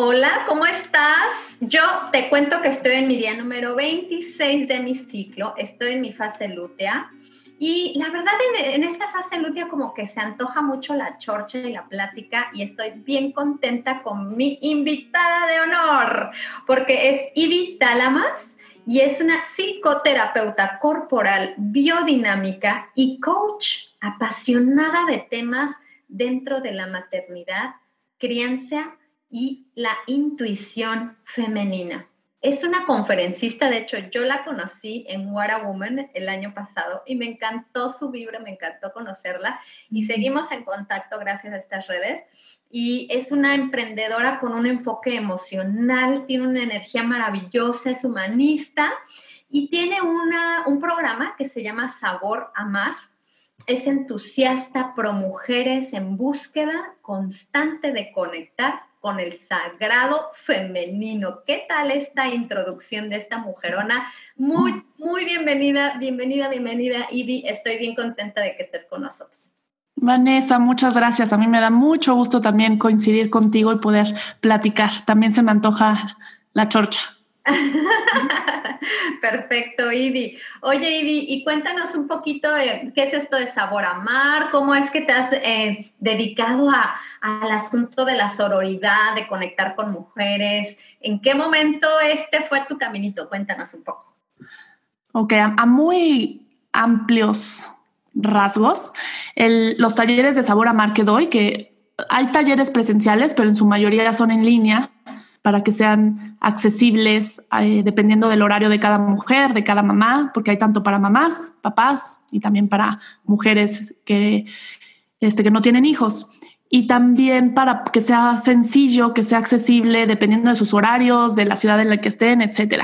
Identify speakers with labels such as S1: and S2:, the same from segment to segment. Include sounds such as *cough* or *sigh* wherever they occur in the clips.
S1: Hola, ¿cómo estás? Yo te cuento que estoy en mi día número 26 de mi ciclo, estoy en mi fase lútea y la verdad en, esta fase lútea como que se antoja mucho la chorcha y la plática y estoy bien contenta con mi invitada de honor porque es Ivy Talamas y es una psicoterapeuta corporal, biodinámica y coach apasionada de temas dentro de la maternidad, crianza y la intuición femenina. Es una conferencista, de hecho yo la conocí en What a Woman el año pasado y me encantó su vibra, me encantó conocerla y seguimos en contacto gracias a estas redes. Y es una emprendedora con un enfoque emocional, tiene una energía maravillosa, es humanista y tiene una, un programa que se llama Sabor Amar, es entusiasta pro mujeres en búsqueda constante de conectar con el sagrado femenino. ¿Qué tal esta introducción de esta mujerona? Muy, muy bienvenida, bienvenida, bienvenida, Ivy. Estoy bien contenta de que estés con nosotros.
S2: Vanessa, muchas gracias. A mí me da mucho gusto también coincidir contigo y poder platicar. También se me antoja la chorcha. *laughs* *laughs*
S1: Perfecto, Ivy. Oye, Ivy, y cuéntanos un poquito de qué es esto de Sabor a Mar, cómo es que te has eh, dedicado al asunto de la sororidad, de conectar con mujeres. ¿En qué momento este fue tu caminito? Cuéntanos un poco.
S2: Ok, a, muy amplios rasgos, los talleres de Sabor a Mar que doy, que hay talleres presenciales, pero en su mayoría son en línea para que sean accesibles eh, dependiendo del horario de cada mujer, de cada mamá, porque hay tanto para mamás, papás y también para mujeres que, este, que no tienen hijos. Y también para que sea sencillo, que sea accesible dependiendo de sus horarios, de la ciudad en la que estén, etc.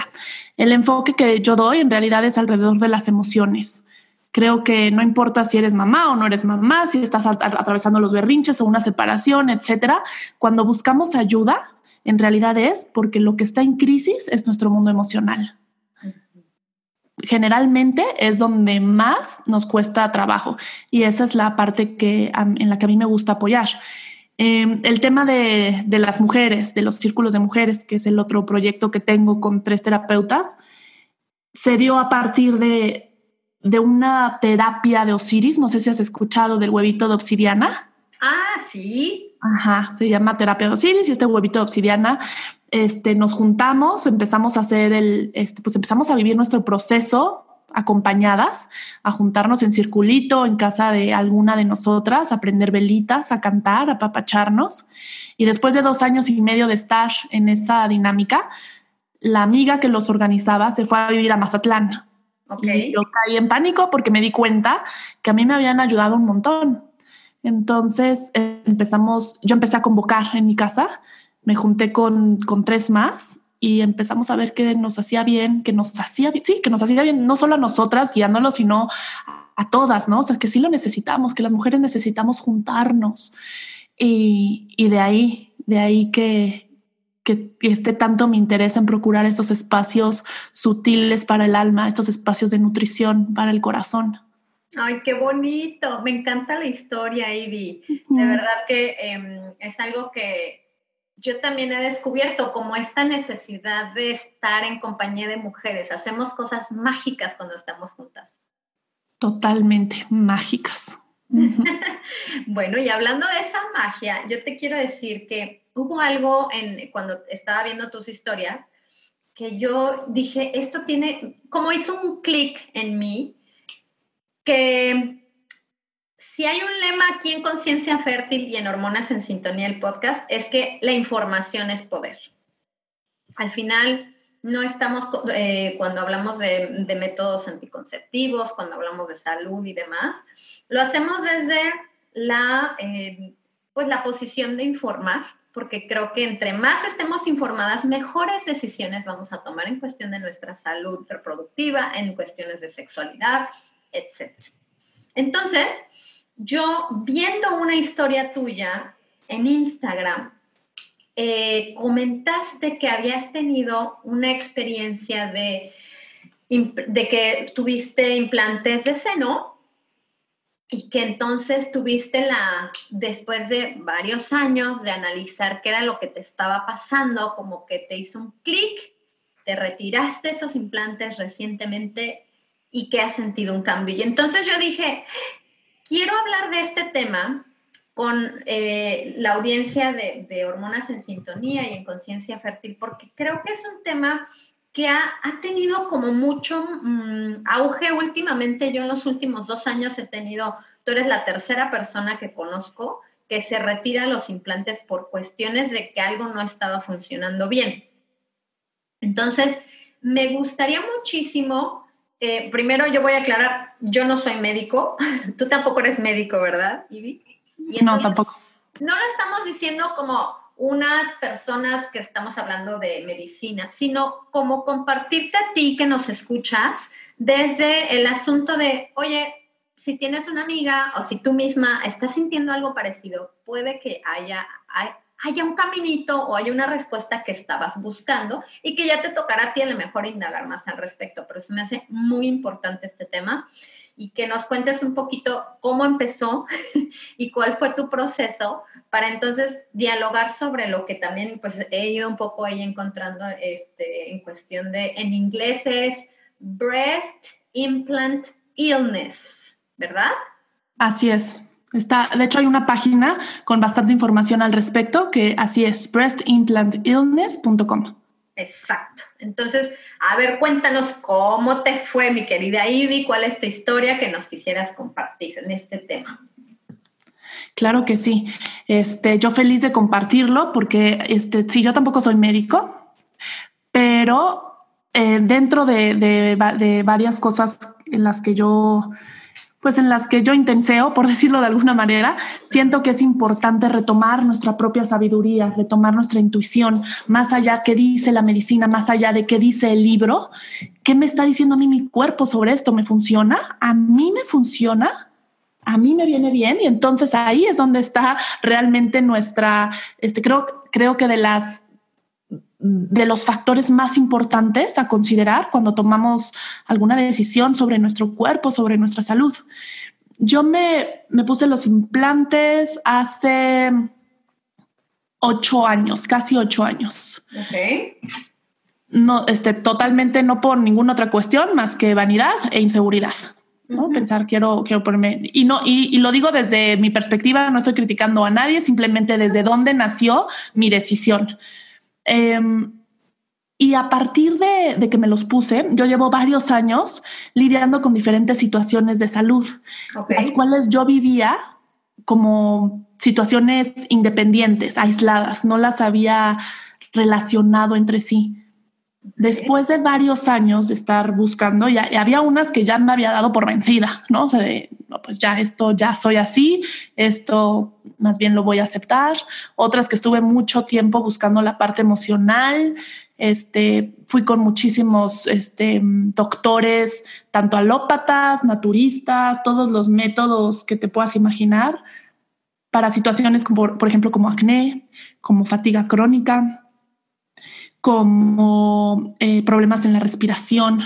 S2: El enfoque que yo doy en realidad es alrededor de las emociones. Creo que no importa si eres mamá o no eres mamá, si estás atravesando los berrinches o una separación, etcétera. Cuando buscamos ayuda, en realidad es porque lo que está en crisis es nuestro mundo emocional. Generalmente es donde más nos cuesta trabajo y esa es la parte que, en la que a mí me gusta apoyar. Em, el tema de, las mujeres, de los círculos de mujeres, que es el otro proyecto que tengo con tres terapeutas, se dio a partir de, de una terapia de Osiris. No sé si has escuchado del huevito de obsidiana.
S1: Ah, sí.
S2: Ajá, se llama terapia de Osiris y este huevito de obsidiana, este, nos juntamos, empezamos a hacer el, este, pues empezamos a vivir nuestro proceso acompañadas, a juntarnos en circulito en casa de alguna de nosotras, a prender velitas, a cantar, a papacharnos. Y después de dos años y medio de estar en esa dinámica, la amiga que los organizaba se fue a vivir a Mazatlán. Okay. yo caí en pánico porque me di cuenta que a mí me habían ayudado un montón entonces empezamos, yo empecé a convocar en mi casa, me junté con, tres más y empezamos a ver que nos hacía bien, que nos hacía bien, sí, que nos hacía bien, no solo a nosotras guiándolo, sino a, todas, ¿no? O sea, que sí lo necesitamos, que las mujeres necesitamos juntarnos. Y, de ahí, de ahí que, que esté tanto mi interés en procurar estos espacios sutiles para el alma, estos espacios de nutrición para el corazón.
S1: Ay, qué bonito. Me encanta la historia, Ivy. De verdad que em, es algo que yo también he descubierto, como esta necesidad de estar en compañía de mujeres. Hacemos cosas mágicas cuando estamos juntas.
S2: Totalmente mágicas. *laughs*
S1: bueno, y hablando de esa magia, yo te quiero decir que hubo algo en cuando estaba viendo tus historias que yo dije, esto tiene, como hizo un clic en mí, que si hay un lema aquí en Conciencia Fértil y en Hormonas en Sintonía, el podcast, es que la información es poder. Al final, no estamos, eh, cuando hablamos de, métodos anticonceptivos, cuando hablamos de salud y demás, lo hacemos desde la, eh, pues la posición de informar, porque creo que entre más estemos informadas, mejores decisiones vamos a tomar en cuestión de nuestra salud reproductiva, en cuestiones de sexualidad, etc. Entonces, yo viendo una historia tuya en Instagram, eh, comentaste que habías tenido una experiencia de, de que tuviste implantes de seno y que entonces tuviste la, después de varios años de analizar qué era lo que te estaba pasando, como que te hizo un clic, te retiraste esos implantes recientemente y que has sentido un cambio. Y entonces yo dije, quiero hablar de este tema con eh, la audiencia de, Hormonas en Sintonía y en Conciencia Fértil, porque creo que es un tema que ha, tenido como mucho mm, auge últimamente. Yo en los últimos dos años he tenido, tú eres la tercera persona que conozco que se retira los implantes por cuestiones de que algo no estaba funcionando bien. Entonces, me gustaría muchísimo, eh, primero yo voy a aclarar, yo no soy médico, *laughs* tú tampoco eres médico, ¿verdad, Ivy?
S2: no, tampoco.
S1: No lo estamos diciendo como unas personas que estamos hablando de medicina, sino como compartirte a ti que nos escuchas desde el asunto de, oye, si tienes una amiga o si tú misma estás sintiendo algo parecido, puede que haya, haya un caminito o haya una respuesta que estabas buscando y que ya te tocará a ti a lo mejor indagar más al respecto, pero se me hace muy importante este tema y que nos cuentes un poquito cómo empezó *laughs* y cuál fue tu proceso para entonces dialogar sobre lo que también pues he ido un poco ahí encontrando este, en cuestión de, en inglés es breast implant illness, ¿verdad?
S2: Así es. Está, de hecho, hay una página con bastante información al respecto que así es, breastimplantillness.com.
S1: Exacto. Entonces, a ver, cuéntanos cómo te fue, mi querida Ivy, cuál es tu historia que nos quisieras compartir en este tema.
S2: Claro que sí. Este, yo feliz de compartirlo porque, este, sí, yo tampoco soy médico, pero eh, dentro de, de varias cosas en las que yo pues en las que yo intenseo, por *laughs* decirlo de alguna manera, siento que es importante retomar nuestra propia sabiduría, retomar nuestra intuición, más allá que dice la medicina, más allá de qué dice el libro, qué me está diciendo a mí mi cuerpo sobre esto, ¿me funciona? ¿A mí me funciona? a mí me viene bien y entonces ahí es donde está realmente nuestra, este, creo, creo que de las de los factores más importantes a considerar cuando tomamos alguna decisión sobre nuestro cuerpo, sobre nuestra salud. Yo me, me puse los implantes hace ocho años, casi ocho años.
S1: Okay.
S2: No, este, totalmente no por ninguna otra cuestión más que vanidad e inseguridad. ¿no? Pensar, quiero, quiero ponerme, y no, y, y, lo digo desde mi perspectiva, no estoy criticando a nadie, simplemente desde dónde nació mi decisión. Em, y a partir de, que me los puse, yo llevo varios años lidiando con diferentes situaciones de salud, las cuales yo vivía como situaciones independientes, aisladas, no las había relacionado entre sí. Después de varios años de estar buscando, ya, había unas que ya me había dado por vencida, ¿no? O sea, de, no, pues ya esto, ya soy así, esto más bien lo voy a aceptar. Otras que estuve mucho tiempo buscando la parte emocional, este, fui con muchísimos este, doctores, tanto alópatas, naturistas, todos los métodos que te puedas imaginar para situaciones como, por ejemplo, como acné, como fatiga crónica, como eh, problemas en la respiración,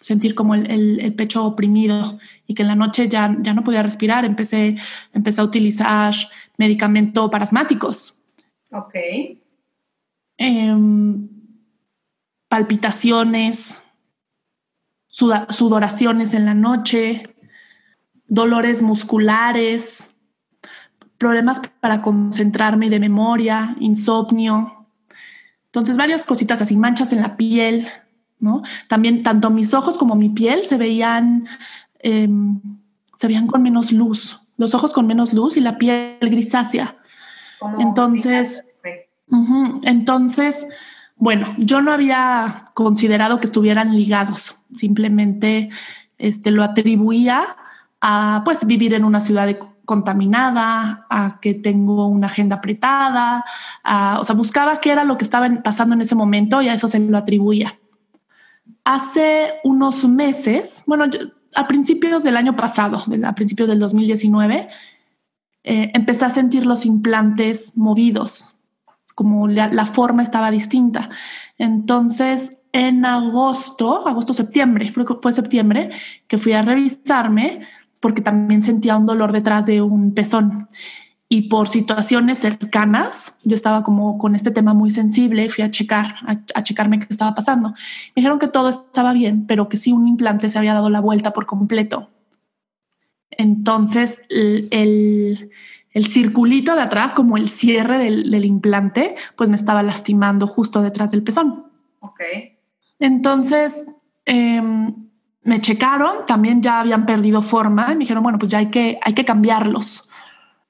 S2: sentir como el, pecho oprimido y que en la noche ya, ya no podía respirar, empecé, empecé a utilizar medicamentos parasmáticos.
S1: Ok.
S2: Em, palpitaciones, sudoraciones en la noche, dolores musculares, problemas para concentrarme de memoria, insomnio, entonces, varias cositas así, manchas en la piel, ¿no? También tanto mis ojos como mi piel se veían em, se veían con menos luz, los ojos con menos luz y la piel grisácea. Entonces, entonces, bueno, yo no había considerado que estuvieran ligados, simplemente este, lo atribuía a pues vivir en una ciudad contaminada, a que tengo una agenda apretada, o sea, buscaba qué era lo que estaba pasando en ese momento y a eso se lo atribuía. Hace unos meses, bueno, a principios del año pasado, a principios del 2019, eh, empecé a sentir los implantes movidos, como la, forma estaba distinta. Entonces, en agosto, agosto-septiembre, fue, fue septiembre, que fui a revisarme porque también sentía un dolor detrás de un pezón y por situaciones cercanas, yo estaba como con este tema muy sensible, fui a checar, a, checarme qué estaba pasando. Me dijeron que todo estaba bien, pero que sí un implante se había dado la vuelta por completo. Entonces, el, el, circulito de atrás, como el cierre del, del, implante, pues me estaba lastimando justo detrás del pezón.
S1: Ok.
S2: Entonces, em, me checaron, también ya habían perdido forma y me dijeron, bueno, pues ya hay que, hay que cambiarlos.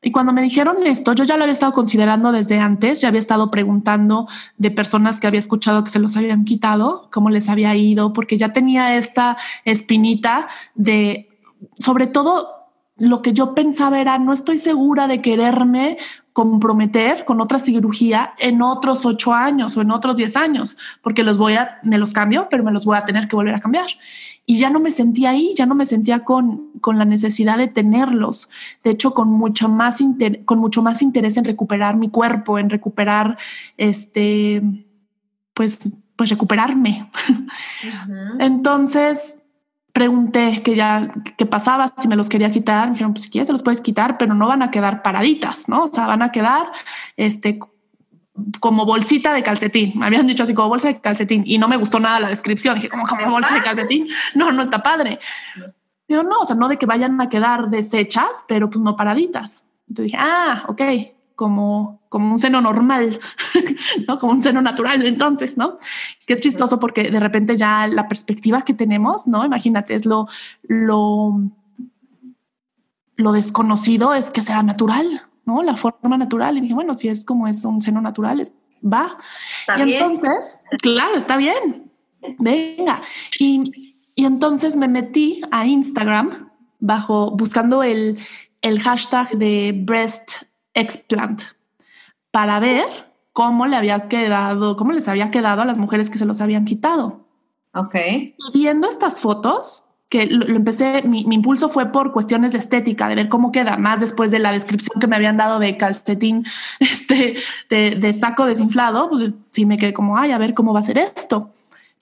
S2: Y cuando me dijeron esto, yo ya lo había estado considerando desde antes, ya había estado preguntando de personas que había escuchado que se los habían quitado, cómo les había ido, porque ya tenía esta espinita de, sobre todo, lo que yo pensaba era, no estoy segura de quererme comprometer con otra cirugía en otros ocho años o en otros diez años, porque los voy a, me los cambio, pero me los voy a tener que volver a cambiar y ya no me sentía ahí, ya no me sentía con, con la necesidad de tenerlos. De hecho, con mucho, más con mucho más interés en recuperar mi cuerpo, en recuperar, este, pues, pues recuperarme. Entonces pregunté que ya qué pasaba, si me los quería quitar. Me dijeron, pues si quieres se los puedes quitar, pero no van a quedar paraditas, ¿no? O sea, van a quedar este, como bolsita de calcetín. Me habían dicho así como bolsa de calcetín y no me gustó nada la descripción. Dije, como, como bolsa de calcetín. No, no está padre. Digo, no, o sea, no de que vayan a quedar deshechas, pero pues no paraditas. Entonces dije, ah, ok, como, como un seno normal, *laughs* ¿no? Como un seno natural, entonces, ¿no? Que es chistoso porque de repente ya la perspectiva que tenemos, ¿no? Imagínate, es lo, lo, lo desconocido es que sea natural, ¿no? La forma natural. Y dije, bueno, si es como es un seno natural, va. y entonces, claro, está bien. Venga. Y, entonces me metí a Instagram bajo buscando el, el hashtag de breast explant para ver cómo le había quedado, cómo les había quedado a las mujeres que se los habían quitado.
S1: Ok.
S2: Y viendo estas fotos, lo, empecé, mi, impulso fue por cuestiones de estética, de ver cómo queda, más después de la descripción que me habían dado de calcetín, *laughs* este, de, saco desinflado, pues sí me quedé como, ay, a ver cómo va a ser esto.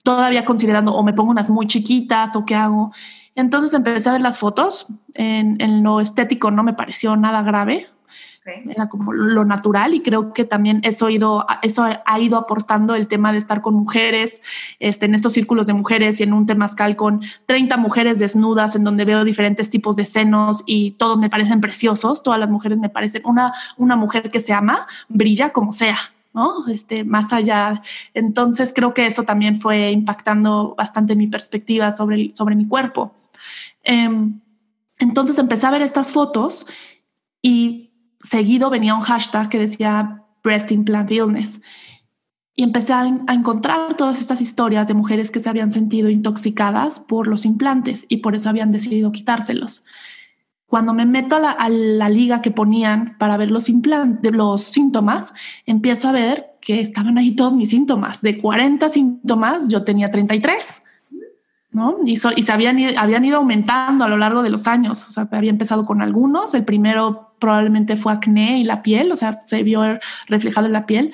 S2: Todavía considerando, o me pongo unas muy chiquitas, o qué hago. Entonces empecé a ver las fotos, en lo estético no me pareció nada grave, era como lo natural y creo que también eso ido, eso ha ido aportando el tema de estar con mujeres, este, en estos círculos de mujeres y en un temazcal con 30 mujeres desnudas en donde veo diferentes tipos de senos y todos me parecen preciosos, todas las mujeres me parecen una, una mujer que se ama, brilla como sea. ¿no? Este, más allá. Entonces creo que eso también fue impactando bastante mi perspectiva sobre, sobre mi cuerpo. Em, entonces empecé a ver estas fotos y seguido venía un hashtag que decía breast implant illness. Y empecé a, encontrar todas estas historias de mujeres que se habían sentido intoxicadas por los implantes y por eso habían decidido quitárselos. Cuando me meto a la, liga que ponían para ver los implantes, los síntomas, empiezo a ver que estaban ahí todos mis síntomas. De 40 síntomas, yo tenía 33. ¿no? Y, y se habían, habían ido aumentando a lo largo de los años. O sea, había empezado con algunos. El primero probablemente fue acné y la piel, o sea, se vio reflejado en la piel.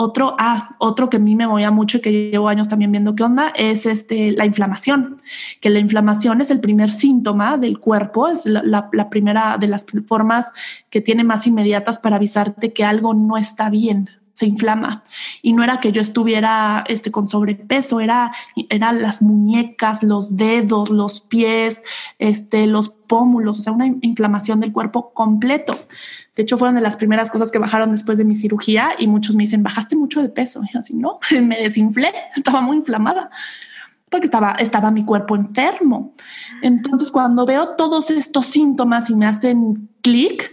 S2: Otro, ah, otro que a mí me movía mucho y que llevo años también viendo qué onda es este, la inflamación, que la inflamación es el primer síntoma del cuerpo, es la primera de las formas que tiene más inmediatas para avisarte que algo no está bien, se inflama. Y no era que yo estuviera este, con sobrepeso, era, era las muñecas, los dedos, los pies, este, los pómulos, o sea, una inflamación del cuerpo completo. De hecho, fueron de las primeras cosas que bajaron después de mi cirugía y muchos me dicen, bajaste mucho de peso. Así, no, *laughs* me desinflé, estaba muy inflamada. porque estaba, estaba mi cuerpo enfermo. Entonces, cuando veo todos estos síntomas y me hacen clic,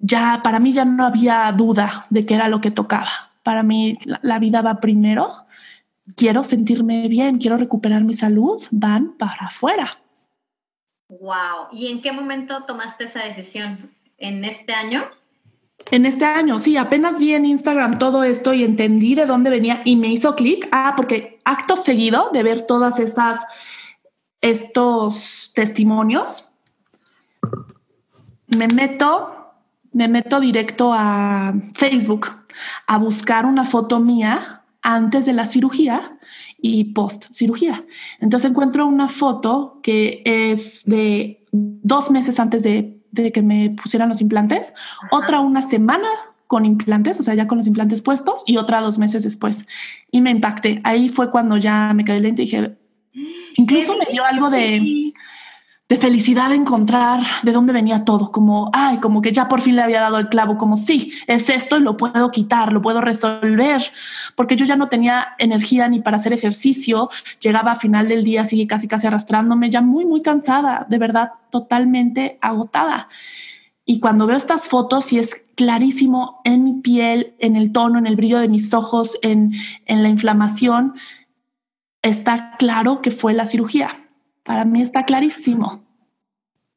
S2: ya para mí ya no había duda de que era lo que tocaba. Para mí la, vida va primero. Quiero sentirme bien, quiero recuperar mi salud, van para afuera.
S1: Wow. ¿Y en qué momento tomaste esa decisión? ¿En este año?
S2: En este año, sí, apenas vi en Instagram todo esto y entendí de dónde venía y me hizo clic. Ah, porque acto seguido de ver todas estas, estos testimonios, me meto me meto directo a Facebook a buscar una foto mía antes de la cirugía y post cirugía. Entonces encuentro una foto que es de dos meses antes de, que me pusieran los implantes, otra una semana con implantes, o sea, ya con los implantes puestos, y otra dos meses después. Y me impacté. Ahí fue cuando ya me caí lente y dije, *gasps* incluso me dio algo de de felicidad de encontrar de dónde venía todo, como, ay, como que ya por fin le había dado el clavo, como, sí, es esto y lo puedo quitar, lo puedo resolver, porque yo ya no tenía energía ni para hacer ejercicio, llegaba a final del día, sigue casi, casi arrastrándome, ya muy, muy cansada, de verdad, totalmente agotada. Y cuando veo estas fotos y es clarísimo en mi piel, en el tono, en el brillo de mis ojos, en, en la inflamación, está claro que fue la cirugía para mí está clarísimo.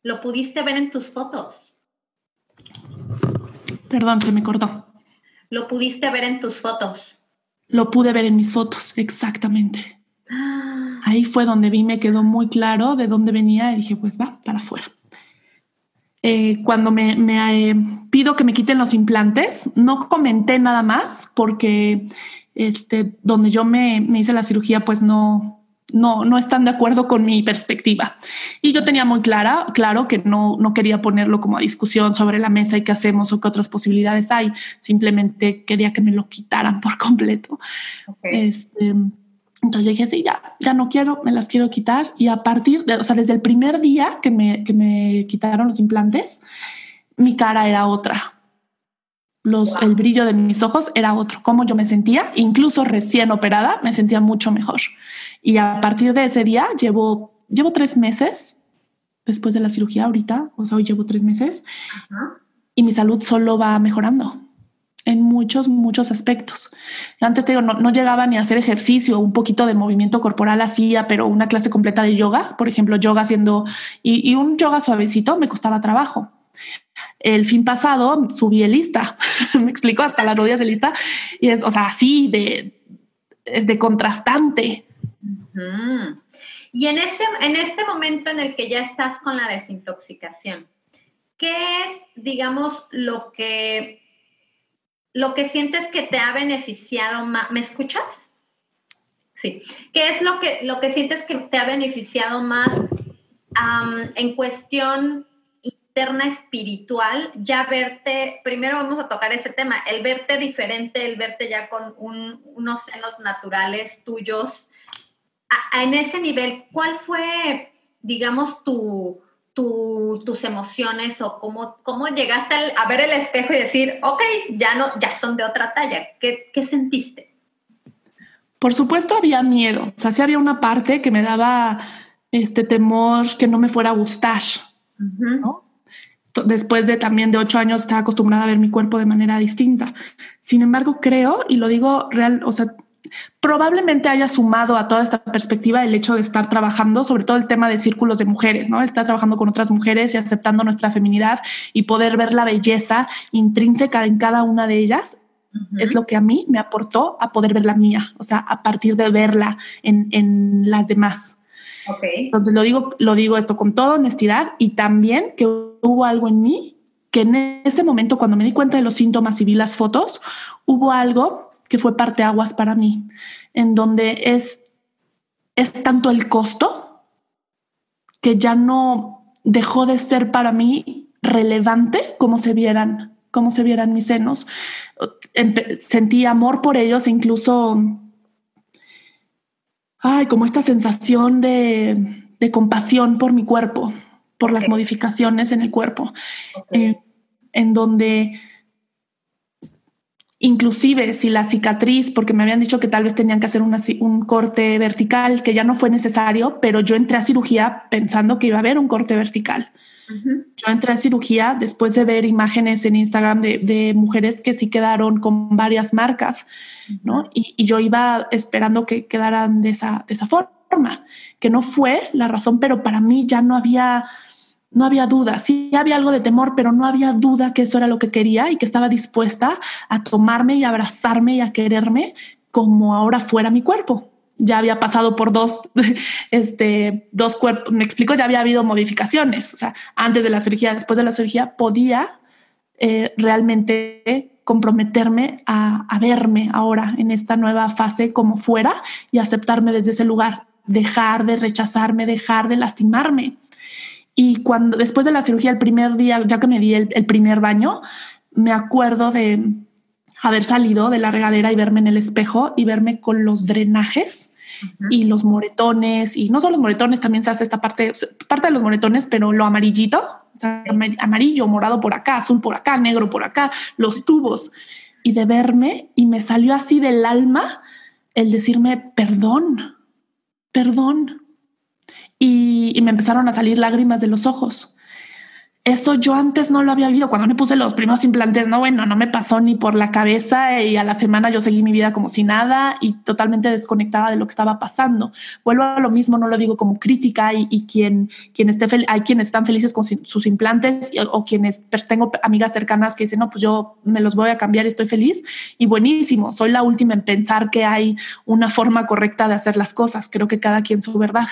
S1: ¿Lo pudiste ver en tus fotos?
S2: Perdón, se me cortó.
S1: ¿Lo pudiste ver en tus fotos?
S2: Lo pude ver en mis fotos, exactamente. Ah. Ahí fue donde vi, me quedó muy claro de dónde venía y dije, pues va, para afuera. Eh, cuando me, eh, pido que me quiten los implantes, no comenté nada más porque este, donde yo me, me hice la cirugía, pues no, no, no están de acuerdo con mi perspectiva. Y yo tenía muy clara, claro que no, no quería ponerlo como a discusión sobre la mesa y qué hacemos o qué otras posibilidades hay. Simplemente quería que me lo quitaran por completo. Este, entonces dije, sí, ya, ya no quiero, me las quiero quitar. Y a partir de, o sea, desde el primer día que me, que me quitaron los implantes, mi cara era otra. Los, El brillo de mis ojos era otro. Cómo yo me sentía, incluso recién operada, me sentía mucho mejor. Y a partir de ese día llevo, llevo tres meses después de la cirugía ahorita, o sea, hoy llevo tres meses y mi salud solo va mejorando en muchos, muchos aspectos. Antes te digo, no, llegaba ni a hacer ejercicio, un poquito de movimiento corporal hacía, pero una clase completa de yoga, por ejemplo, yoga haciendo y, y un yoga suavecito me costaba trabajo. El fin pasado subí el lista, *laughs* me explico hasta las rodillas de lista y es, o sea, así de, de contrastante.
S1: Y en, ese, en este momento en el que ya estás con la desintoxicación, ¿qué es, digamos, lo que, lo que sientes que te ha beneficiado más? ¿Me escuchas? Sí. ¿Qué es lo que, lo que sientes que te ha beneficiado más en cuestión interna espiritual? Ya verte, primero vamos a tocar ese tema, el verte diferente, el verte ya con unos senos naturales tuyos en ese nivel, ¿cuál fue, digamos, tu, tus emociones o cómo, cómo llegaste a ver el espejo y decir, ok, ya, no, ya son de otra talla? ¿Qué, sentiste?
S2: Por supuesto había miedo, o sea, sí había una parte que me daba este temor que no me fuera a gustar, Después de también de ocho años estaba acostumbrada a ver mi cuerpo de manera distinta. Sin embargo, creo, y lo digo real, o sea, probablemente haya sumado a toda esta perspectiva el hecho de estar trabajando, sobre todo el tema de círculos de mujeres, ¿no? Estar trabajando con otras mujeres y aceptando nuestra feminidad y poder ver la belleza intrínseca en cada una de ellas. Es lo que a mí me aportó a poder ver la mía, o sea, a partir de verla en, en las demás. Okay. Entonces lo digo, lo digo esto con toda honestidad y también que hubo algo en mí que en ese momento cuando me di cuenta de los síntomas y vi las fotos, hubo algo que fue parte aguas para mí, en donde es, es tanto el costo que ya no dejó de ser para mí relevante como se vieran, como se vieran mis senos. sentí amor por ellos, incluso, ay, como esta sensación de, de compasión por mi cuerpo, por las modificaciones en el cuerpo, eh, en donde inclusive si la cicatriz, porque me habían dicho que tal vez tenían que hacer un corte vertical, que ya no fue necesario, pero yo entré a cirugía pensando que iba a haber un corte vertical. Yo entré a cirugía después de ver imágenes en Instagram de, mujeres que sí quedaron con varias marcas, ¿no? Y, yo iba esperando que quedaran de esa, de esa forma, que no fue la razón, pero para mí ya no había no había duda, sí había algo de temor, pero no había duda que eso era lo que quería y que estaba dispuesta a tomarme y abrazarme y a quererme como ahora fuera mi cuerpo. Ya había pasado por dos, *laughs* este, dos cuerpos, me explico, ya había habido modificaciones, o sea, antes de la cirugía, después de la cirugía, podía eh, realmente comprometerme a, a verme ahora en esta nueva fase como fuera y aceptarme desde ese lugar, dejar de rechazarme, dejar de lastimarme y cuando después de la cirugía, el primer día, ya que me di el, primer baño, me acuerdo de haber salido de la regadera y verme en el espejo y verme con los drenajes y los moretones y no solo los moretones, también se hace esta parte, parte de los moretones, pero lo amarillito, amarillo, morado por acá, azul por acá, negro por acá, los tubos. Y de verme y me salió así del alma el decirme perdón, perdón, y, me empezaron a salir lágrimas de los ojos. Eso yo antes no lo había vivido. Cuando me puse los primeros implantes, no, bueno, no me pasó ni por la cabeza y a la semana yo seguí mi vida como si nada y totalmente desconectada de lo que estaba pasando. Vuelvo a lo mismo, no lo digo como crítica y, quien, quien esté hay quienes están felices con sus implantes o quienes tengo amigas cercanas que dicen, no, pues yo me los voy a cambiar y estoy feliz y buenísimo. Soy la última en pensar que hay una forma correcta de hacer las cosas. Creo que cada quien su verdad,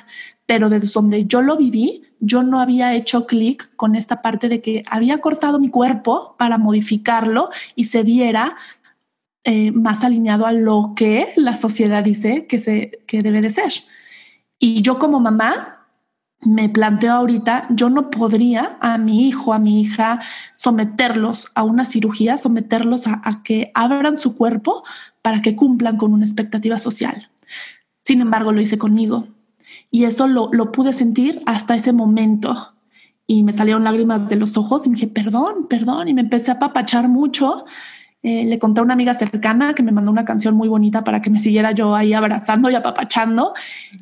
S2: pero desde donde yo lo viví, yo no había hecho clic con esta parte de que había cortado mi cuerpo para modificarlo y se viera eh, más alineado a lo que la sociedad dice que, se, que debe de ser. Y yo como mamá me planteo ahorita, yo no podría a mi hijo, a mi hija, someterlos a una cirugía, someterlos a, a que abran su cuerpo para que cumplan con una expectativa social. Sin embargo, lo hice conmigo y eso lo, lo pude sentir hasta ese momento. Y me salieron lágrimas de los ojos y me dije, perdón, perdón. Y me empecé a papachar mucho. Eh, le conté a una amiga cercana que me mandó una canción muy bonita para que me siguiera yo ahí abrazando y apapachando.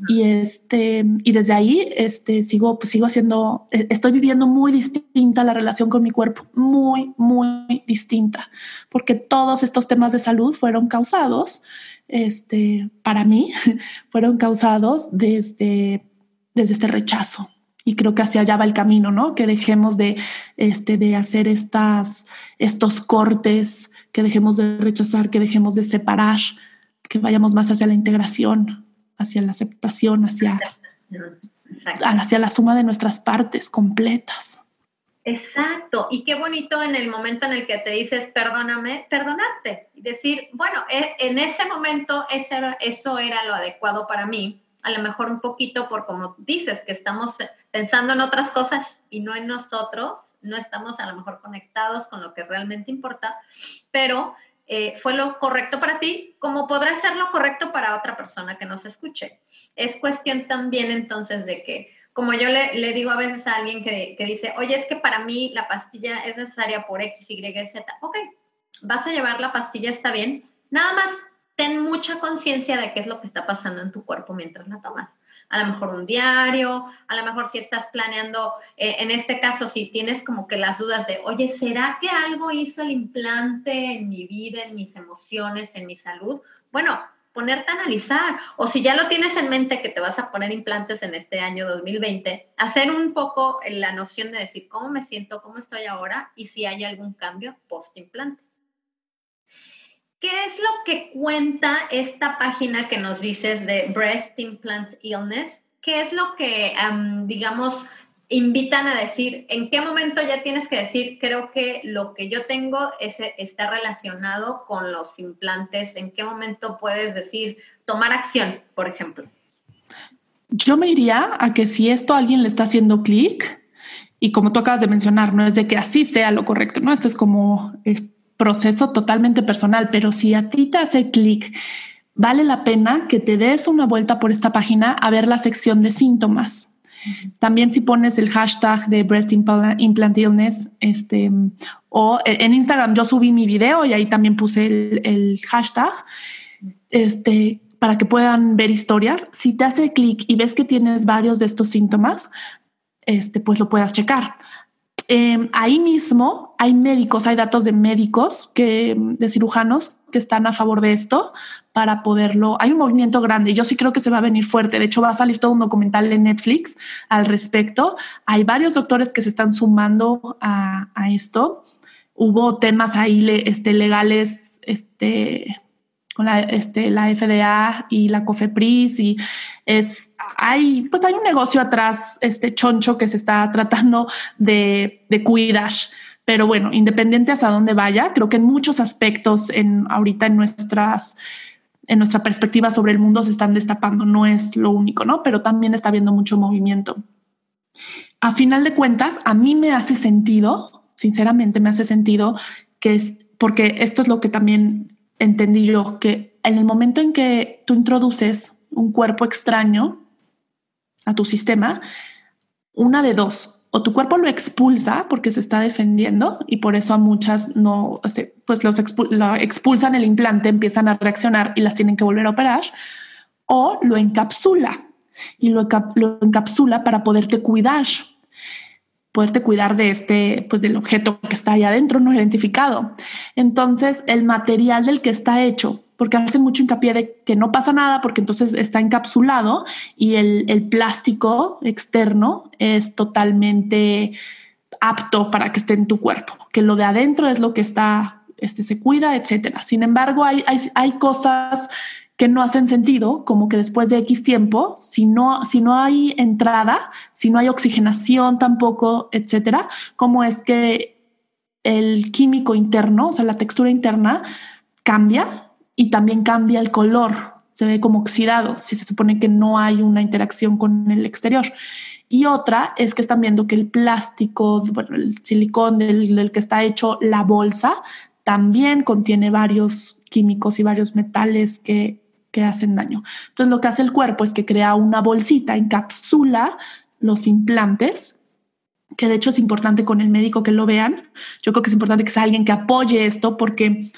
S2: Y este, y desde ahí, este, sigo, pues sigo haciendo, eh, estoy viviendo muy distinta la relación con mi cuerpo, muy, muy distinta, porque todos estos temas de salud fueron causados este, para mí, *laughs* fueron causados desde, desde este rechazo. Y creo que hacia allá va el camino, ¿no? Que dejemos de, este, de hacer estas, estos cortes, que dejemos de rechazar, que dejemos de separar, que vayamos más hacia la integración, hacia la aceptación, hacia, hacia la suma de nuestras partes completas.
S1: Exacto, y qué bonito en el momento en el que te dices perdóname, perdonarte. Y decir, bueno, e, en ese momento eso era lo adecuado para mí, a lo mejor un poquito por como dices, que estamos pensando en otras cosas y no en nosotros, no estamos a lo mejor conectados con lo que realmente importa, pero eh, fue lo correcto para ti, como podrá ser lo correcto para otra persona que nos escuche. Es cuestión también entonces de que como yo le, digo a veces a alguien que, dice, oye, es que para mí la pastilla es necesaria por X, Y, Z. Ok, vas a llevar la pastilla, está bien. Nada más ten mucha conciencia de qué es lo que está pasando en tu cuerpo mientras la tomas. A lo mejor un diario, a lo mejor si estás planeando, eh, en este caso, si tienes como que las dudas de, oye, ¿será que algo hizo el implante en mi vida, en mis emociones, en mi salud? Bueno, ponerte a analizar. O si ya lo tienes en mente que te vas a poner implantes en este año 2020, hacer un poco la noción de decir cómo me siento, cómo estoy ahora y si hay algún cambio post-implante. ¿Qué es lo que cuenta esta página que nos dices de Breast Implant Illness? ¿Qué es lo que, digamos, invitan a decir en qué momento ya tienes que decir, creo que lo que yo tengo es, está relacionado con los implantes, en qué momento puedes decir, tomar acción, por ejemplo.
S2: Yo me iría a que si esto alguien le está haciendo clic, y como tú acabas de mencionar, no es de que así sea lo correcto, no, esto es como el proceso totalmente personal, pero si a ti te hace clic, vale la pena que te des una vuelta por esta página a ver la sección de síntomas También si pones el hashtag de Breast Implant Illness, este, o en Instagram yo subí mi video y ahí también puse el, el hashtag, este, para que puedan ver historias. Si te hace clic y ves que tienes varios de estos síntomas, este, pues lo puedas checar. Em, ahí mismo hay médicos, hay datos de médicos, que, de cirujanos que están a favor de esto para poderlo. Hay un movimiento grande. Yo sí creo que se va a venir fuerte. De hecho, va a salir todo un documental en Netflix al respecto. Hay varios doctores que se están sumando a, esto. Hubo temas ahí este, legales, este, con la, este, la FDA y la COFEPRIS y es, hay, pues hay un negocio atrás, este choncho que se está *laughs* tratando de, de cuidar. Pero bueno, independiente hasta dónde vaya, creo que en muchos aspectos en ahorita en nuestras en nuestra perspectiva sobre el mundo se están destapando, no es lo único, ¿no? Pero también está habiendo mucho movimiento. A final de cuentas, a mí me hace sentido, sinceramente me hace sentido que es porque esto es lo que también entendí yo que en el momento en que tú introduces un cuerpo extraño a tu sistema, una de dos, o tu cuerpo lo expulsa porque se está defendiendo y por eso a muchas no, este, pues los lo expulsan el implante, empiezan a reaccionar y las tienen que volver a operar, o lo encapsula y lo, lo encapsula para poderte cuidar poderte cuidar de este, pues del objeto que está ahí adentro no identificado. Entonces, el material del que está hecho, porque hace mucho hincapié de que no pasa nada porque entonces está encapsulado y el, el plástico externo es totalmente apto para que esté en tu cuerpo, que lo de adentro es lo que está, este, se cuida, etcétera. Sin embargo, hay, hay, hay cosas que no hacen sentido, como que después de X tiempo, si no, si no hay entrada, si no hay oxigenación tampoco, etcétera, cómo es que el químico interno, o sea, la textura interna cambia y también cambia el color, se ve como oxidado, si se supone que no hay una interacción con el exterior. Y otra es que están viendo que el plástico, bueno, el silicón del, del que está hecho la bolsa, también contiene varios químicos y varios metales que que hacen daño. Entonces lo que hace el cuerpo es que crea una bolsita, encapsula los implantes, que de hecho es importante con el médico que lo vean. Yo creo que es importante que sea alguien que apoye esto porque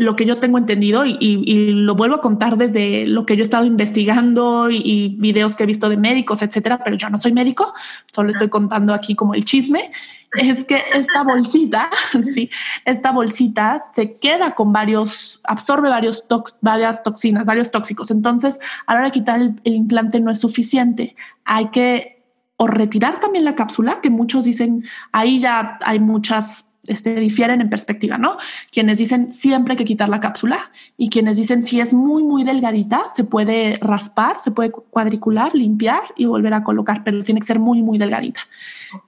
S2: lo que yo tengo entendido y, lo vuelvo a contar desde lo que yo he estado investigando y, videos que he visto de médicos, etcétera, pero yo no soy médico, solo estoy contando aquí como el chisme, es que esta bolsita, *laughs* sí, esta bolsita se queda con varios, absorbe varios varias toxinas, varios tóxicos. Entonces, a la hora de quitar el, el implante no es suficiente. Hay que o retirar también la cápsula, que muchos dicen, ahí ya hay muchas este, difieren en perspectiva, ¿no? Quienes dicen siempre hay que quitar la cápsula y quienes dicen si es muy, muy delgadita, se puede raspar, se puede cuadricular, limpiar y volver a colocar, pero tiene que ser muy, muy delgadita.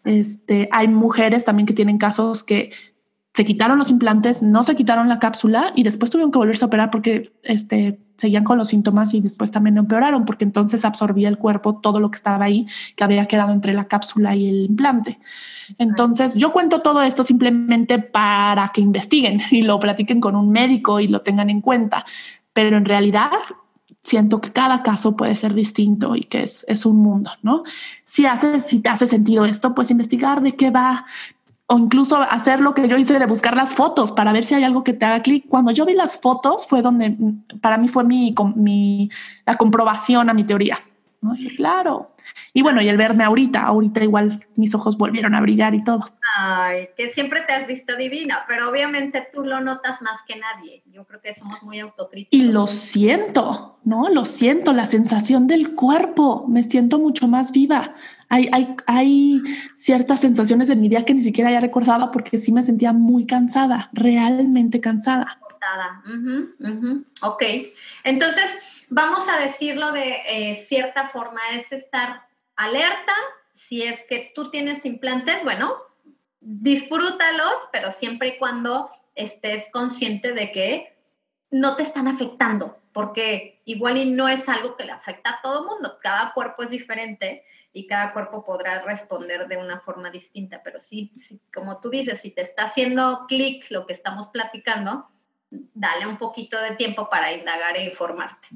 S2: Este, hay mujeres también que tienen casos que se quitaron los implantes, no se quitaron la cápsula y después tuvieron que volverse a operar porque este, seguían con los síntomas y después también empeoraron porque entonces absorbía el cuerpo todo lo que estaba ahí, que había quedado entre la cápsula y el implante. Entonces yo cuento todo esto simplemente para que investiguen *laughs* y lo platiquen con un médico y lo tengan en cuenta, pero en realidad siento que cada caso puede ser distinto y que es, es un mundo, ¿no? Si, hace, si te hace sentido esto, pues investigar de qué va, o incluso hacer lo que yo hice de buscar las fotos para ver si hay algo que te haga clic. Cuando yo vi las fotos fue donde para mí fue mi, mi la comprobación a mi teoría. ¿No? claro. Y bueno, y el verme ahorita, ahorita igual mis ojos volvieron a brillar y todo.
S1: Ay, que siempre te has visto divina, pero obviamente tú lo notas más que nadie. Yo creo que somos muy autocríticos.
S2: Y lo siento, ¿no? Lo siento, la sensación del cuerpo, me siento mucho más viva. Hay, hay, hay ciertas sensaciones en mi día que ni siquiera ya recordaba porque sí me sentía muy cansada, realmente cansada.
S1: Ok, entonces vamos a decirlo de eh, cierta forma, es estar alerta. Si es que tú tienes implantes, bueno, disfrútalos, pero siempre y cuando estés consciente de que no te están afectando, porque igual y no es algo que le afecta a todo el mundo, cada cuerpo es diferente y cada cuerpo podrá responder de una forma distinta, pero sí, como tú dices, si te está haciendo clic lo que estamos platicando, dale un poquito de tiempo para indagar e informarte.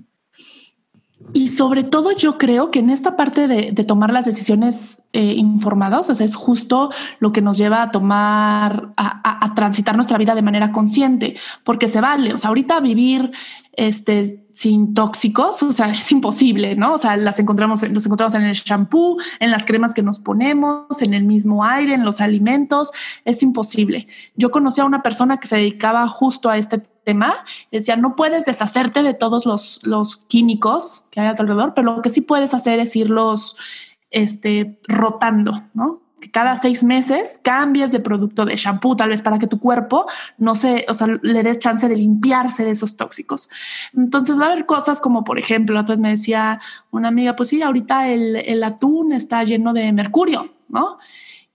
S2: Y sobre todo yo creo que en esta parte de, tomar las decisiones eh, informadas, o sea, es justo lo que nos lleva a tomar, a, transitar nuestra vida de manera consciente, porque se vale, o sea, ahorita vivir este, sin tóxicos, o sea, *laughs* es imposible, ¿no? O sea, las encontramos, los encontramos en el shampoo, en las cremas que nos ponemos, en el mismo aire, en los alimentos, es imposible. Yo conocí a una persona que se dedicaba justo a este tema, decía, no puedes deshacerte de todos los, los químicos que hay alrededor, pero lo que sí puedes hacer es irlos este, rotando, ¿no? Que cada seis meses cambies de producto de shampoo, tal vez para que tu cuerpo no se, o sea, le des chance de limpiarse de esos tóxicos. Entonces va a haber cosas como, por ejemplo, entonces me decía una amiga, pues sí, ahorita el, el atún está lleno de mercurio, ¿no?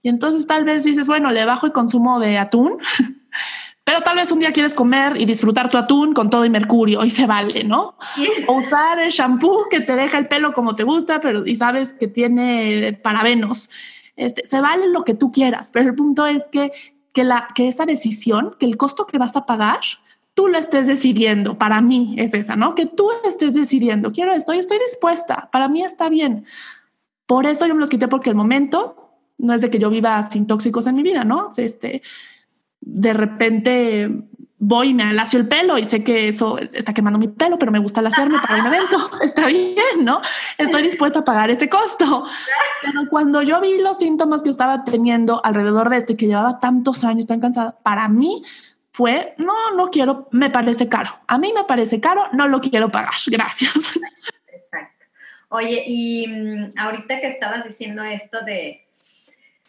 S2: Y entonces tal vez dices, bueno, le bajo el consumo de atún *laughs* Pero tal vez un día quieres comer y disfrutar tu atún con todo y mercurio y se vale, ¿no? *laughs* O usar el shampoo que te deja el pelo como te gusta, pero y sabes que tiene parabenos. Este, se vale lo que tú quieras, pero el punto es que, que, la, que esa decisión, que el costo que vas a pagar, tú lo estés decidiendo. Para mí es esa, ¿no? Que tú estés decidiendo. Quiero esto y estoy dispuesta. Para mí está bien. Por eso yo me los quité porque el momento no es de que yo viva sin tóxicos en mi vida, ¿no? Este, de repente voy y me alacio el pelo y sé que eso está quemando mi pelo, pero me gusta alaciarme para un evento. *laughs* Está bien, ¿no? Estoy dispuesta a pagar ese costo. Pero cuando yo vi los síntomas que estaba teniendo alrededor de este, que llevaba tantos años tan cansada, para mí fue, no, no quiero, me parece caro. A mí me parece caro, no lo quiero pagar. *laughs* Gracias.
S1: Exacto. Oye, y mm, ahorita que estabas diciendo esto de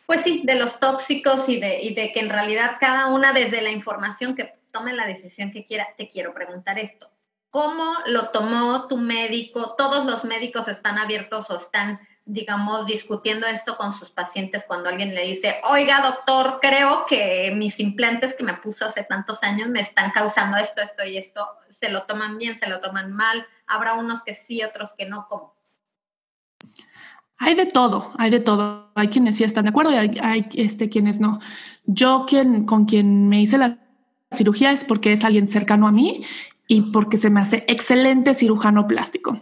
S1: pues sí, de los tóxicos y de, y de que en realidad cada una desde la información que tome la decisión que quiera, te quiero preguntar esto. ¿Cómo lo tomó tu médico? ¿Todos los médicos están abiertos o están, digamos, discutiendo esto con sus pacientes cuando alguien le dice, oiga, doctor, creo que mis implantes que me puso hace tantos años me están causando esto, esto y esto? ¿Se lo toman bien, se lo toman mal? ¿Habrá unos que sí, otros que no? ¿Cómo?
S2: Hay de todo, hay de todo. Hay quienes sí están de acuerdo y hay, este, quienes no. Yo quien, con quien me hice la cirugía es porque es alguien cercano a mí y porque se me hace excelente cirujano plástico.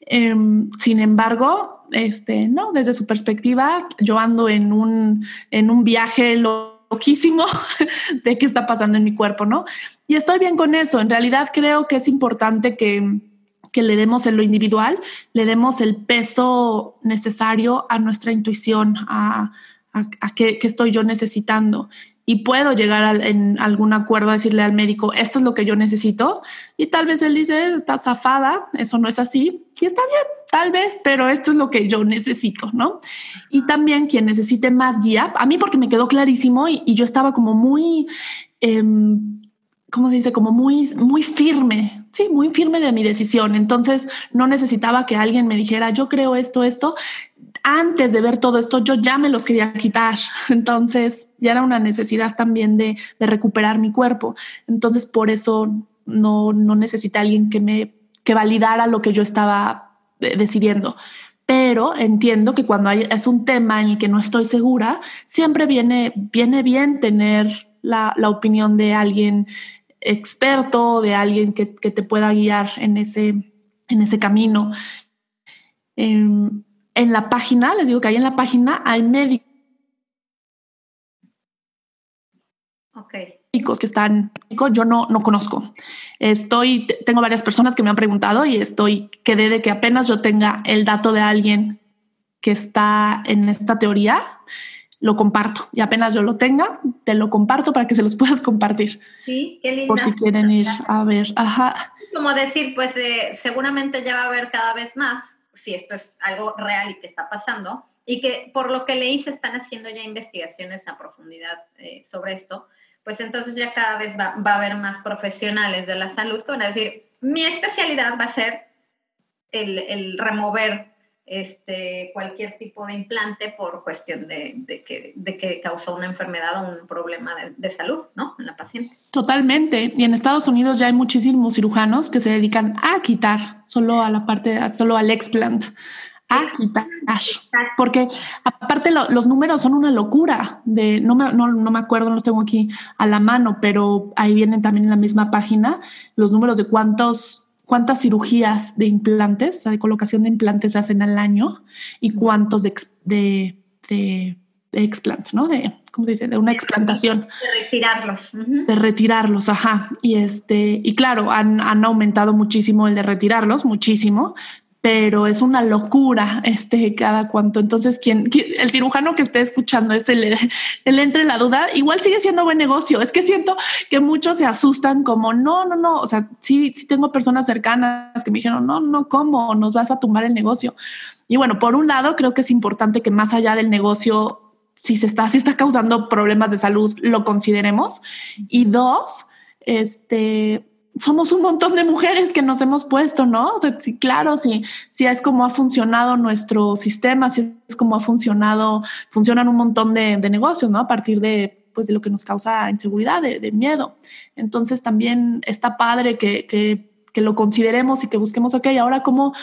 S2: Em, sin embargo, este, no, desde su perspectiva, yo ando en un, en un viaje loquísimo *laughs* de qué está pasando en mi cuerpo, ¿no? Y estoy bien con eso. En realidad creo que es importante que que le demos en lo individual, le demos el peso necesario a nuestra intuición, a, a, qué, estoy yo necesitando. Y puedo llegar en algún acuerdo a decirle al médico, esto es lo que yo necesito. Y tal vez él dice, está zafada, eso no es así. Y está bien, tal vez, pero esto es lo que yo necesito, ¿no? Y también quien necesite más guía, a mí porque me quedó clarísimo y, yo estaba como muy... Eh, ¿cómo se dice? Como muy, muy firme, sí, muy firme de mi decisión. Entonces no necesitaba que alguien me dijera, yo creo esto, esto. Antes de ver todo esto, yo ya me los quería quitar. *laughs* Entonces ya era una necesidad también de, de recuperar mi cuerpo. Entonces por eso no, no necesité alguien que me que validara lo que yo estaba eh, decidiendo. Pero entiendo que cuando hay, es un tema en el que no estoy segura, siempre viene, viene bien tener la, la opinión de alguien experto, de alguien que, te pueda guiar en ese, en ese camino. En, la página, les digo que ahí en la página hay médicos. que están, yo no, no conozco. Estoy, tengo varias personas que me han preguntado y estoy, quedé de que apenas yo tenga el dato de alguien que está en esta teoría, lo comparto y apenas yo lo tenga, te lo comparto para que se los puedas compartir.
S1: Sí, qué lindo.
S2: Por si quieren ir a ver. Ajá.
S1: Como decir, pues eh, seguramente ya va a haber cada vez más, si esto es algo real y que está pasando, y que por lo que leí se están haciendo ya investigaciones a profundidad eh, sobre esto, pues entonces ya cada vez va, va, a haber más profesionales de la salud que van a decir, mi especialidad va a ser el, el remover este, cualquier tipo de implante por cuestión de, que, de que, causó una enfermedad o un problema de, salud, ¿no? En la paciente.
S2: Totalmente. Y en Estados Unidos ya hay muchísimos cirujanos que se dedican a quitar, solo a la parte, solo al explant. A quitar. Porque aparte los números son una locura. De, no, me, no, no me acuerdo, no los tengo aquí a la mano, pero ahí vienen también en la misma página los números de cuántos cuántas cirugías de implantes, o sea, de colocación de implantes se hacen al año y cuántos de, de, de, explant, ¿no? De, ¿cómo se dice? De una explantación.
S1: De retirarlos.
S2: De retirarlos, ajá. Y este, y claro, han, han aumentado muchísimo el de retirarlos, muchísimo, pero es una locura este cada cuanto. Entonces, quien, el cirujano que esté escuchando esto y *laughs* le, entre la duda, igual sigue siendo buen negocio. Es que siento que muchos se asustan como, no, no, no. O sea, sí, sí tengo personas cercanas que me dijeron, no, no, ¿cómo? Nos vas a tumbar el negocio. Y bueno, por un lado, creo que es importante que más allá del negocio, si se está, si está causando problemas de salud, lo consideremos. Y dos, este, somos un montón de mujeres que nos hemos puesto, ¿no? Sí, claro, sí, sí es como ha funcionado nuestro sistema, sí es como ha funcionado, funcionan un montón de, negocios, ¿no? A partir de, pues, de lo que nos causa inseguridad, de, miedo. Entonces también está padre que, que, que, lo consideremos y que busquemos, ok, ahora cómo...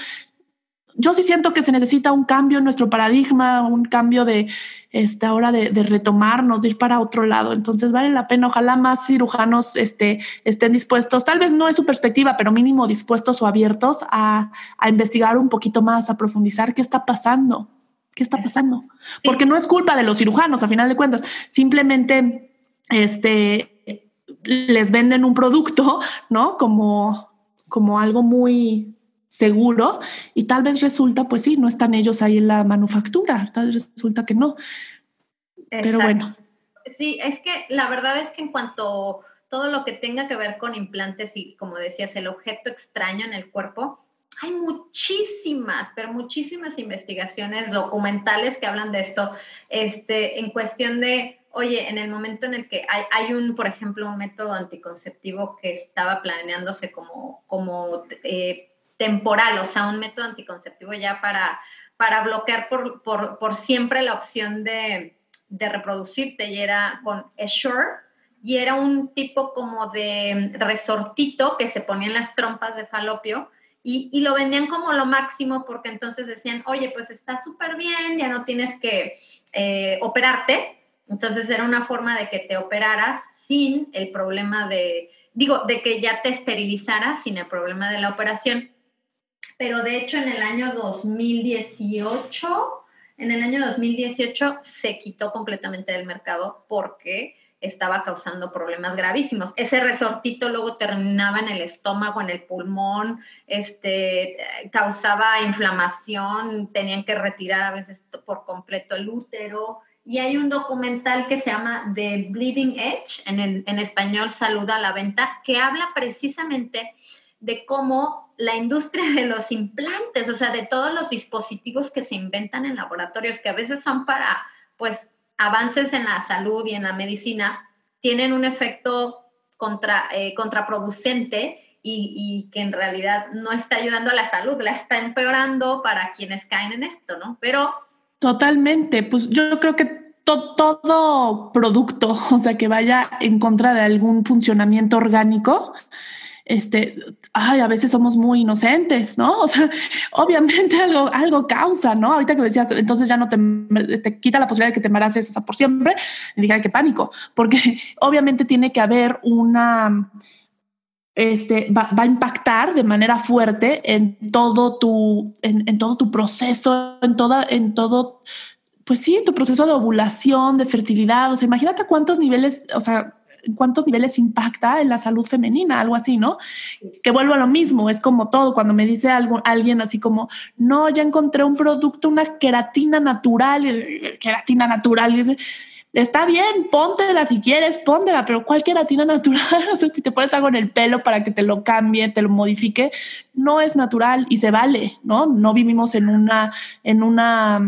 S2: Yo sí siento que se necesita un cambio en nuestro paradigma, un cambio de esta hora de, retomarnos, de ir para otro lado. Entonces vale la pena, ojalá más cirujanos este, estén dispuestos, tal vez no es su perspectiva, pero mínimo dispuestos o abiertos a, investigar un poquito más, a profundizar qué está pasando, qué está pasando. Porque no es culpa de los cirujanos, a final de cuentas, simplemente este, les venden un producto, ¿no? Como, como algo muy seguro y tal vez resulta, pues sí, no están ellos ahí en la manufactura, tal vez resulta que no. Pero bueno.
S1: Sí, es que la verdad es que en cuanto todo lo que tenga que ver con implantes y como decías, el objeto extraño en el cuerpo, hay muchísimas, pero muchísimas investigaciones documentales que hablan de esto, este, en cuestión de, oye, en el momento en el que hay, hay un, por ejemplo, un método anticonceptivo que estaba planeándose como, como eh, temporal, o sea, un método anticonceptivo ya para, para bloquear por, por, por siempre la opción de, de, reproducirte. Y era con Assure y era un tipo como de resortito que se ponía en las trompas de falopio y, y lo vendían como lo máximo porque entonces decían, oye, pues está súper bien, ya no tienes que eh, operarte, entonces era una forma de que te operaras sin el problema de, digo, de que ya te esterilizaras sin el problema de la operación pero de hecho en el año 2018, en el año 2018 se quitó completamente del mercado porque estaba causando problemas gravísimos. Ese resortito luego terminaba en el estómago, en el pulmón, este, causaba inflamación, tenían que retirar a veces por completo el útero. Y hay un documental que se llama The Bleeding Edge, en, en español Saluda a la Venta, que habla precisamente de cómo la industria de los implantes, o sea, de todos los dispositivos que se inventan en laboratorios, que a veces son para, pues, avances en la salud y en la medicina, tienen un efecto contra, eh, contraproducente y, que en realidad no está ayudando a la salud, la está empeorando para quienes caen en esto, ¿no? Pero...
S2: Totalmente, pues yo creo que todo producto, *laughs* o sea, que vaya en contra de algún funcionamiento orgánico, este, ay, a veces somos muy inocentes, ¿no? *laughs* O sea, obviamente algo, algo causa, ¿no? Ahorita que decías, entonces ya no te, te quita la posibilidad de que te embaraces, o sea, por siempre, y dije, ay, qué pánico, porque *laughs* obviamente tiene que haber una, este, va, va, a impactar de manera fuerte en todo tu, en, en, todo tu proceso, en toda, en todo, pues sí, en tu proceso de ovulación, de fertilidad. O sea, imagínate cuántos niveles, o sea, cuántos niveles impacta en la salud femenina, algo así, ¿no? Que vuelvo a lo mismo, es como todo, cuando me dice algo, alguien así como, no, ya encontré un producto, una queratina natural, queratina natural, está bien, póntela si quieres, póntela, pero ¿cuál queratina natural? *laughs* O sea, si te pones algo en el pelo para que te lo cambie, te lo modifique, no es natural y se vale, ¿no? No vivimos en una, en una,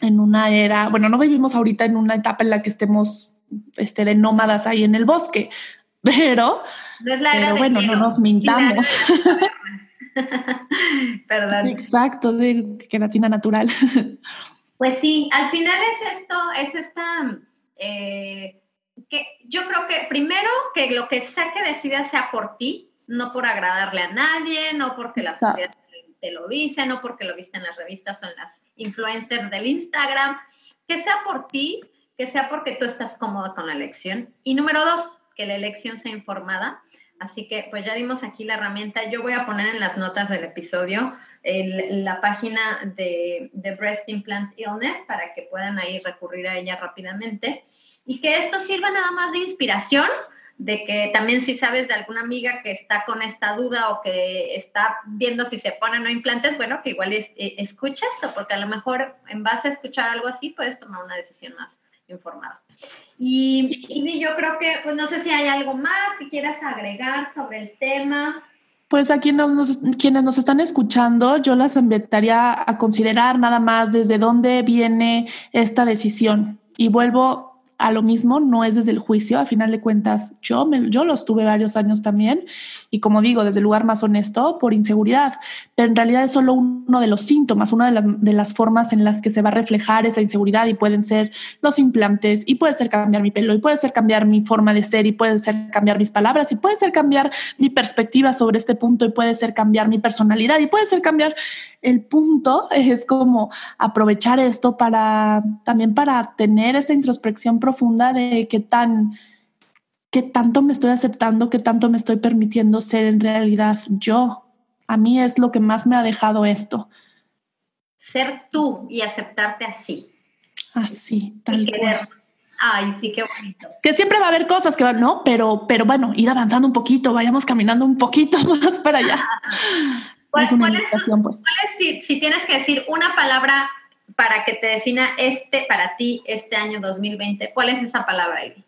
S2: en una era, bueno, no vivimos ahorita en una etapa en la que estemos este, de nómadas ahí en el bosque. *laughs* Pero, bueno, no nos mintamos. *laughs* *laughs*
S1: Perdón.
S2: Exacto, de queratina natural.
S1: Pues sí, al final es esto, es esta, eh, que yo creo que primero que lo que sea que decidas sea por ti, no por agradarle a nadie, no porque las sociedad te lo dicen, no porque lo viste en las revistas o en las influencers del Instagram, que sea por ti, que sea porque tú estás cómoda con la elección. Y número dos, que la elección sea informada, Así que pues ya dimos aquí la herramienta. Yo voy a poner en las notas del episodio la página de, de, Breast Implant Illness para que puedan ahí recurrir a ella rápidamente y que esto sirva nada más de inspiración de que también si sabes de alguna amiga que está con esta duda o que está viendo si se ponen o no implantes, bueno, que igual es, eh, escucha esto, porque a lo mejor en base a escuchar algo así puedes tomar una decisión más informada. Y, y yo creo que, pues no sé si hay algo más que quieras agregar sobre el tema.
S2: Pues a quienes nos, quienes nos están escuchando, yo las invitaría a considerar nada más desde dónde viene esta decisión. Y vuelvo a lo mismo, no es desde el juicio, a final de cuentas yo, me, yo los tuve varios años también y como digo, desde el lugar más honesto, por inseguridad, pero en realidad es solo uno de los síntomas, una de las, de las formas en las que se va a reflejar esa inseguridad y pueden ser los implantes y puede ser cambiar mi pelo y puede ser cambiar mi forma de ser y puede ser cambiar mis palabras y puede ser cambiar mi perspectiva sobre este punto y puede ser cambiar mi personalidad y puede ser cambiar el punto es como aprovechar esto para también para tener esta introspección profunda de qué tan qué tanto me estoy aceptando, qué tanto me estoy permitiendo ser en realidad yo. A mí es lo que más me ha dejado esto.
S1: Ser tú y aceptarte así.
S2: Así, tal
S1: y Ay, sí, qué bonito.
S2: Que siempre va a haber cosas que van, ¿no? Pero, pero bueno, ir avanzando un poquito, vayamos caminando un poquito *laughs* más para allá.
S1: ¿Cuál, es pues. si, tienes que decir una palabra para que te defina este, para ti, este año 2020, ¿cuál es esa palabra, Ivy?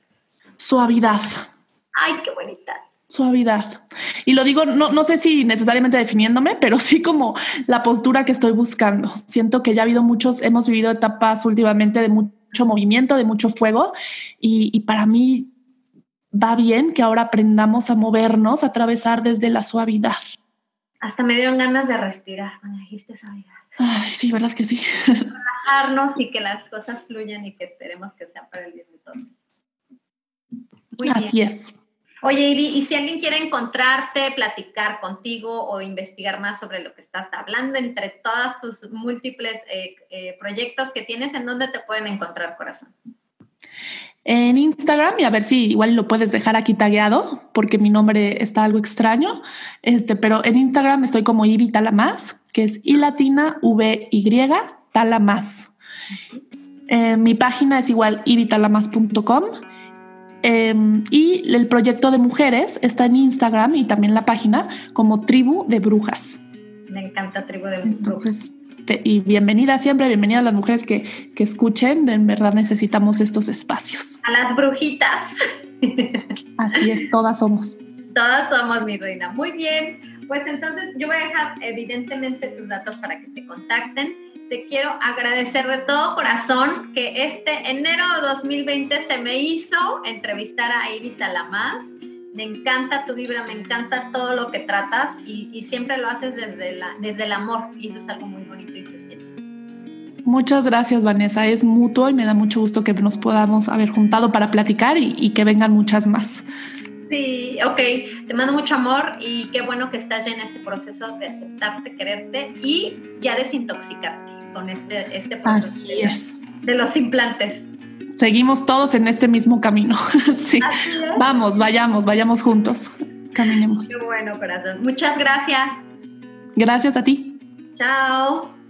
S2: Suavidad.
S1: Ay, qué bonita.
S2: Suavidad. Y lo digo, no, no sé si necesariamente definiéndome, pero sí como la postura que estoy buscando. Siento que ya ha habido muchos, hemos vivido etapas últimamente de mucho movimiento, de mucho fuego, y, y para mí va bien que ahora aprendamos a movernos, a atravesar desde la suavidad.
S1: Hasta me dieron ganas de respirar cuando dijiste suavidad.
S2: Ay, sí, verdad que sí. *laughs*
S1: Relajarnos y que las cosas fluyan y que esperemos que sea para el bien de todos.
S2: Así es.
S1: Oye, Ivy, y si alguien quiere encontrarte, platicar contigo o investigar más sobre lo que estás hablando, entre todas tus múltiples eh, eh, proyectos que tienes, ¿en dónde te pueden encontrar, corazón?
S2: En Instagram, y a ver si igual lo puedes dejar aquí tagueado, porque mi nombre está algo extraño. Este, pero en Instagram estoy como Ivy Talamas, que es I latina V Y Talamas. Eh, mi página es igual ibitalamas.com Em, y el proyecto de mujeres está en Instagram y también la página como Tribu de Brujas.
S1: Me encanta Tribu de Brujas.
S2: Y bienvenida siempre, bienvenidas las mujeres que, que escuchen, en verdad necesitamos estos espacios.
S1: A las brujitas.
S2: Así es, todas somos.
S1: Todas somos, mi reina. Muy bien, pues entonces yo voy a dejar evidentemente tus datos para que te contacten te quiero agradecer de todo corazón que este enero de 2020 se me hizo entrevistar a Ivy Talamas. Me encanta tu vibra, me encanta todo lo que tratas y, siempre lo haces desde, la, desde el amor y eso es algo muy bonito y se siente.
S2: Muchas gracias, Vanessa. Es mutuo y me da mucho gusto que nos podamos haber juntado para platicar y que vengan muchas más.
S1: Sí, ok. Te mando mucho amor y qué bueno que estás ya en este proceso de aceptarte, quererte y ya desintoxicarte con este, este
S2: proceso Así es.
S1: de los implantes.
S2: Seguimos todos en este mismo camino. *laughs* sí. Vamos, vayamos, vayamos juntos. Caminemos.
S1: Qué bueno, corazón. Muchas gracias.
S2: Gracias a ti.
S1: Chao.